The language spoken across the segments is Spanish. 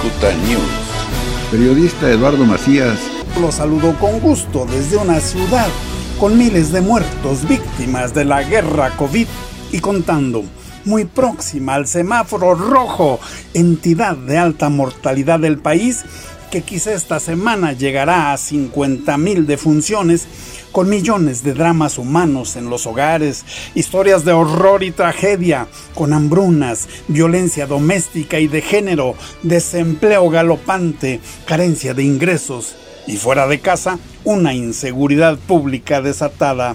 Cicuta News. Periodista Eduardo Macías. Lo saludo con gusto desde una ciudad con miles de muertos víctimas de la guerra COVID y contando muy próxima al semáforo rojo, entidad de alta mortalidad del país, que quizá esta semana llegará a 50 mil defunciones, con millones de dramas humanos en los hogares, historias de horror y tragedia, con hambrunas, violencia doméstica y de género, desempleo galopante, carencia de ingresos y fuera de casa, una inseguridad pública desatada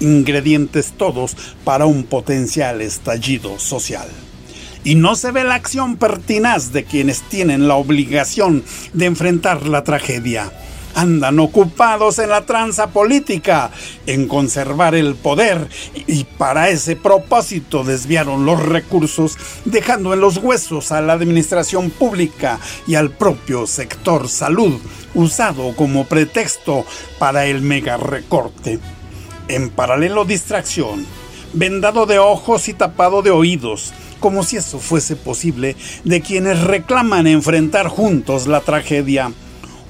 ingredientes todos para un potencial estallido social. Y no se ve la acción pertinaz de quienes tienen la obligación de enfrentar la tragedia. Andan ocupados en la tranza política, en conservar el poder, y para ese propósito desviaron los recursos, dejando en los huesos a la administración pública y al propio sector salud, usado como pretexto para el mega recorte. En paralelo distracción, vendado de ojos y tapado de oídos, como si eso fuese posible, de quienes reclaman enfrentar juntos la tragedia.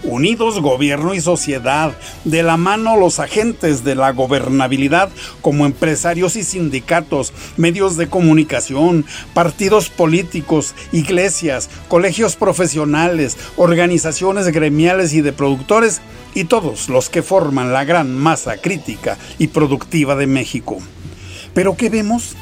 Unidos gobierno y sociedad, de la mano los agentes de la gobernabilidad como empresarios y sindicatos, medios de comunicación, partidos políticos, iglesias, colegios profesionales, organizaciones gremiales y de productores y todos los que forman la gran masa crítica y productiva de México. Pero ¿qué vemos?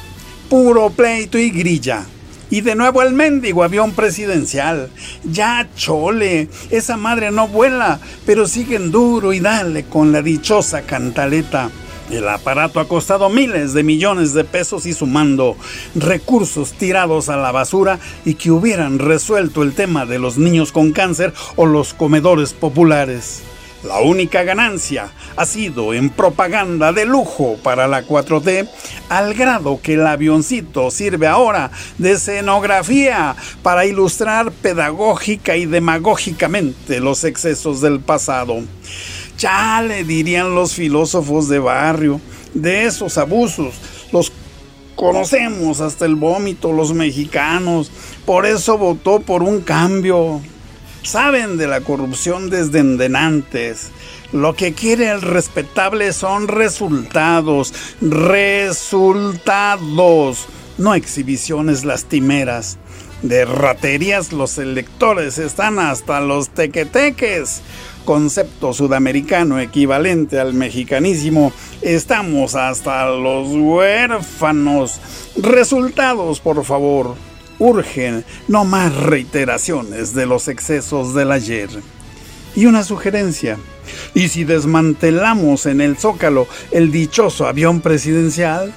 Puro pleito y grilla. Y de nuevo el mendigo avión presidencial. Ya chole, esa madre no vuela, pero siguen duro y dale con la dichosa cantaleta. El aparato ha costado miles de millones de pesos y sumando recursos tirados a la basura y que hubieran resuelto el tema de los niños con cáncer o los comedores populares. La única ganancia ha sido en propaganda de lujo para la 4T, al grado que el avioncito sirve ahora de escenografía para ilustrar pedagógica y demagógicamente los excesos del pasado. Ya le dirían los filósofos de barrio, de esos abusos, los conocemos hasta el vómito los mexicanos, por eso votó por un cambio saben de la corrupción desde endenantes. Lo que quiere el respetable son resultados, resultados, no exhibiciones lastimeras. De raterías los electores están hasta los tequeteques. Concepto sudamericano equivalente al mexicanísimo. Estamos hasta los huérfanos. Resultados, por favor urgen no más reiteraciones de los excesos del ayer. Y una sugerencia. ¿Y si desmantelamos en el zócalo el dichoso avión presidencial?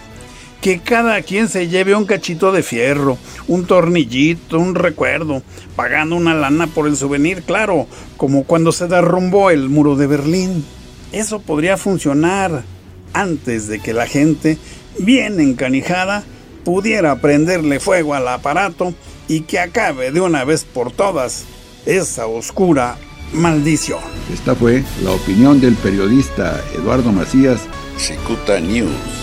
Que cada quien se lleve un cachito de fierro, un tornillito, un recuerdo, pagando una lana por el souvenir, claro, como cuando se derrumbó el muro de Berlín. Eso podría funcionar antes de que la gente, bien encanijada, pudiera prenderle fuego al aparato y que acabe de una vez por todas esa oscura maldición. Esta fue la opinión del periodista Eduardo Macías, Cicuta News.